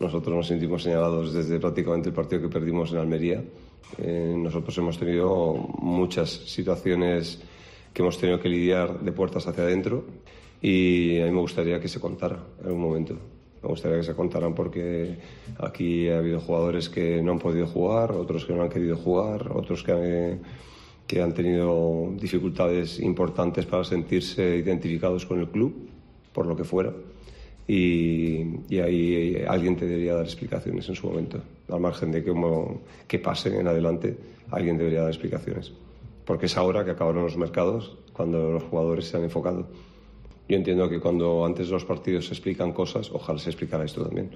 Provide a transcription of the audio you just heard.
Nosotros nos sentimos señalados desde prácticamente el partido que perdimos en Almería. Eh, nosotros hemos tenido muchas situaciones que hemos tenido que lidiar de puertas hacia adentro y a mí me gustaría que se contara en algún momento. Me gustaría que se contaran porque aquí ha habido jugadores que no han podido jugar, otros que no han querido jugar, otros que han, que han tenido dificultades importantes para sentirse identificados con el club, por lo que fuera. Y, ahí alguien te debería dar explicaciones en su momento. Al margen de que pasen en adelante, alguien debería dar explicaciones. Porque es ahora que acabaron los mercados, cuando los jugadores se han enfocado. Yo entiendo que cuando antes de los partidos se explican cosas, ojalá se explicara esto también.